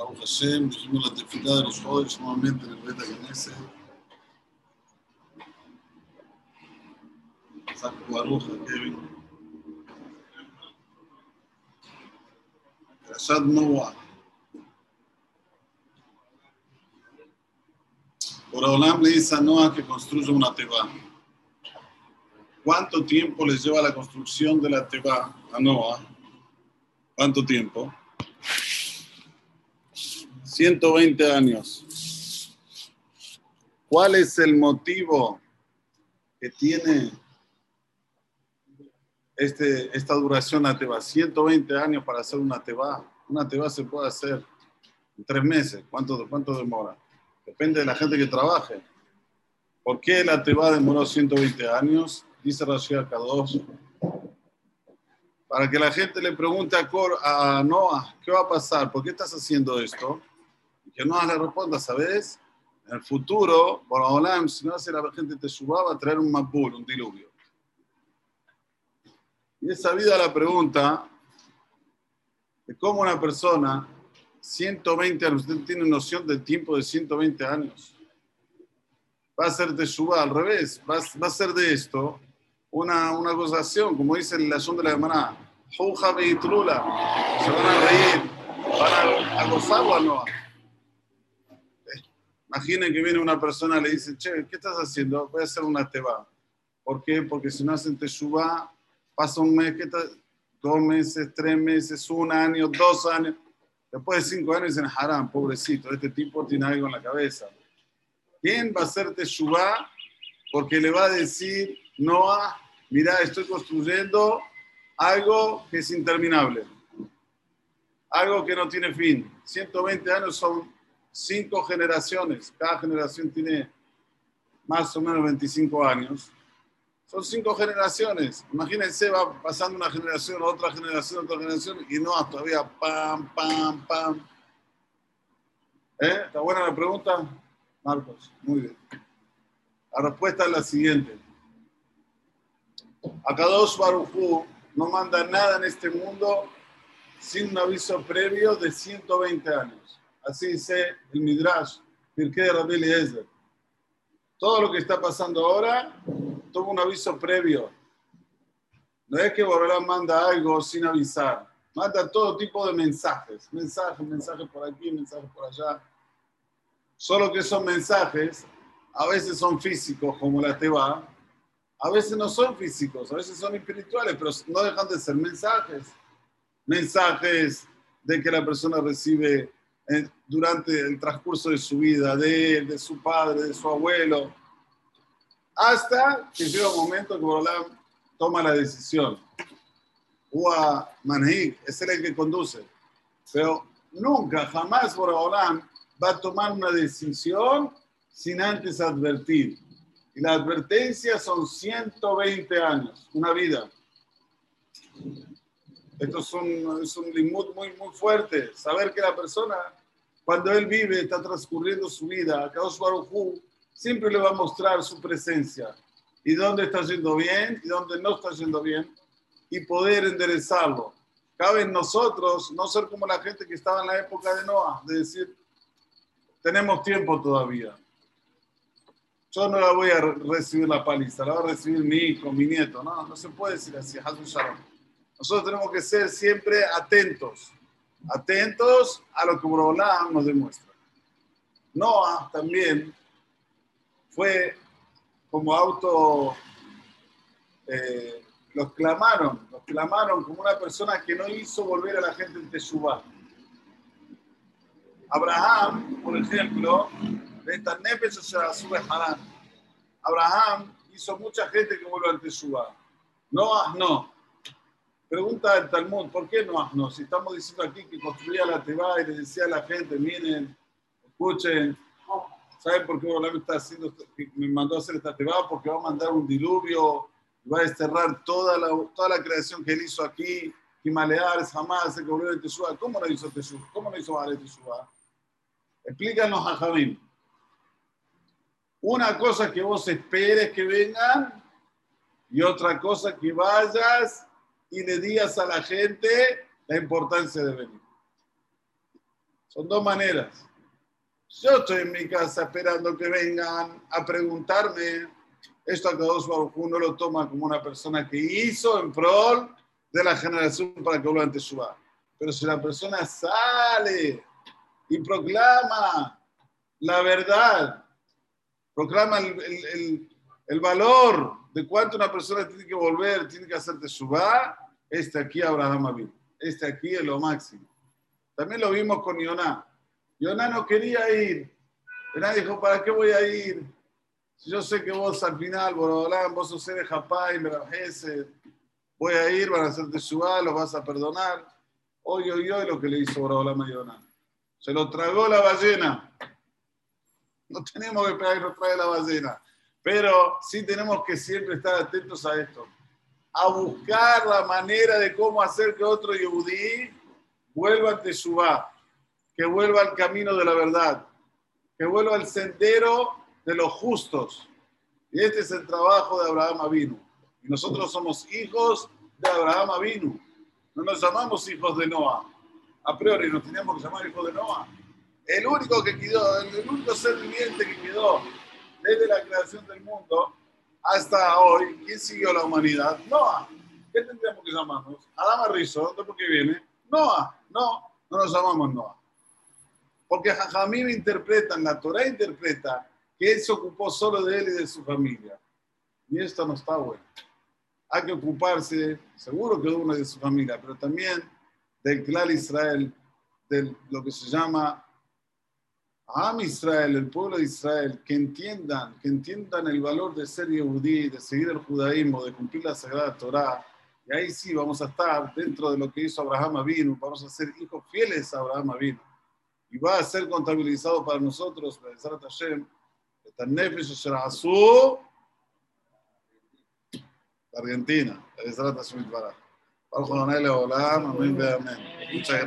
Baruch Hashem, dijimos la tefilá de los jóvenes nuevamente en el Beta Genese. Saco Baruch, Kevin. Rashad Noah. Por Olam le dice a Noah que construya una teba. ¿Cuánto tiempo les lleva la construcción de la teba a Noah? ¿Cuánto tiempo? 120 años. ¿Cuál es el motivo que tiene este, esta duración a Teba? 120 años para hacer una Teba. Una Teba se puede hacer en tres meses. ¿Cuánto, cuánto demora? Depende de la gente que trabaje. ¿Por qué la Teba demoró 120 años? Dice Rashi Kadosh. Para que la gente le pregunte a, Cor, a Noah, ¿qué va a pasar? ¿Por qué estás haciendo esto? Que Noah le responda, ¿sabes? En el futuro, por Olam, si no hace la gente te subaba a traer un mapul, un diluvio. Y es sabida la pregunta de cómo una persona 120 años, usted tiene noción del tiempo de 120 años. Va a ser de Shubá, al revés, va, va, a ser de esto una, una gozación, como dice la acción de la hermana, se van a reír, van a, a gozar o no. Imaginen que viene una persona y le dice, che, ¿qué estás haciendo? Voy a hacer una teba. ¿Por qué? Porque si no hacen Teshuvah, pasa un mes, ¿qué dos meses, tres meses, un año, dos años. Después de cinco años dicen, haram, pobrecito, este tipo tiene algo en la cabeza. ¿Quién va a hacer Teshuvah? Porque le va a decir, Noah, mira, estoy construyendo algo que es interminable. Algo que no tiene fin. 120 años son cinco generaciones. Cada generación tiene más o menos 25 años. Son cinco generaciones. Imagínense, va pasando una generación, otra generación, otra generación, y no, todavía pam, pam, pam. ¿Eh? ¿Está buena la pregunta? Marcos, muy bien. La respuesta es la siguiente. Akadosh Barujú no manda nada en este mundo sin un aviso previo de 120 años. Así dice el Midrash, Pirkei Rabbi Eliezer. Todo lo que está pasando ahora tuvo un aviso previo. No es que Borolán manda algo sin avisar. Manda todo tipo de mensajes. Mensajes, mensajes por aquí, mensajes por allá. Solo que esos mensajes a veces son físicos, como la Teba. A veces no son físicos, a veces son espirituales, pero no dejan de ser mensajes. Mensajes de que la persona recibe durante el transcurso de su vida, de él, de su padre, de su abuelo, hasta que llega un momento que Borolam toma la decisión. Ua Manhig es el que conduce, pero nunca, jamás Borolam va a tomar una decisión sin antes advertir. Y la advertencia son 120 años, una vida. Esto es un, es un limud muy, muy fuerte. Saber que la persona cuando él vive, está transcurriendo su vida, Kadosh Baruj siempre le va a mostrar su presencia y dónde está yendo bien y dónde no está yendo bien y poder enderezarlo. Cabe en nosotros no ser como la gente que estaba en la época de Noah, de decir, tenemos tiempo todavía. Yo no la voy a recibir la paliza, la va a recibir mi hijo, mi nieto. No, no se puede decir así. Nosotros tenemos que ser siempre atentos atentos a lo que Borolam nos demuestra. Noah también fue como auto, eh, los clamaron, los clamaron como una persona que no hizo volver a la gente en Teshuvah. Abraham, por ejemplo, de esta o sea, sube Abraham hizo mucha gente que vuelve a Teshuvah. Noah no. Pregunta el Talmud, ¿por qué no? no? Si estamos diciendo aquí que construía la Teba y le decía a la gente, miren, escuchen, ¿saben por qué Bolam está haciendo, me mandó a hacer esta Teba? Porque va a mandar un diluvio, va a desterrar toda la, toda la creación que él hizo aquí, Himaleares, jamás se cobrió de Teshuvah. ¿Cómo lo hizo Teshuvah? ¿Cómo lo hizo Vale Teshuvah? Explícanos a Javín. Una cosa que vos esperes que vengan y otra cosa que vayas y le digas a la gente la importancia de venir. Son dos maneras. Yo estoy en mi casa esperando que vengan a preguntarme. Esto a cada uno lo toma como una persona que hizo en prol de la generación para que vuelva ante Shubá. Pero si la persona sale y proclama la verdad, proclama el, el, valor de cuánto una persona tiene que volver, tiene que hacer Shubá, este aquí Abraham Abin. Este aquí es lo máximo. También lo vimos con Yoná. Yoná no quería ir. Yoná dijo, ¿para qué voy a ir? Si yo sé que vos al final, Borolán, vos sos de Japá y voy a ir, van a hacerte Shubá, los vas a perdonar. Hoy, hoy, hoy lo que le hizo Borolán a Yoná. Se lo tragó la ballena. No tenemos que esperar que nos trae la ballena. Pero sí tenemos que siempre estar atentos a esto. A buscar la manera de cómo hacer que otro yudí vuelva ante Shubá, que vuelva al camino de la verdad, que vuelva al sendero de los justos. Y este es el trabajo de Abraham Avinu. Y nosotros somos hijos de Abraham Avinu. No nos llamamos hijos de Noah a priori nos teníamos que llamar hijo de Noah. El único que quedó, el único ser viviente que quedó desde la creación del mundo hasta hoy, ¿quién siguió la humanidad? Noah. ¿Qué tendríamos que llamarnos? Adama Rizzo, ¿de por qué viene? Noah. No, no nos llamamos Noah. Porque Jajamim interpretan, la Torah interpreta que él se ocupó solo de él y de su familia. Y esto no está bueno. Hay que ocuparse, seguro que de uno de su familia, pero también del clan Israel, de lo que se llama Am Israel, el pueblo de Israel, que entiendan, que entiendan el valor de ser yehudí, de seguir el judaísmo, de cumplir la Sagrada Torah. Y ahí sí vamos a estar dentro de lo que hizo Abraham Avinu, vamos a ser hijos fieles a Abraham Avinu. Y va a ser contabilizado para nosotros, Argentina, Muchas gracias.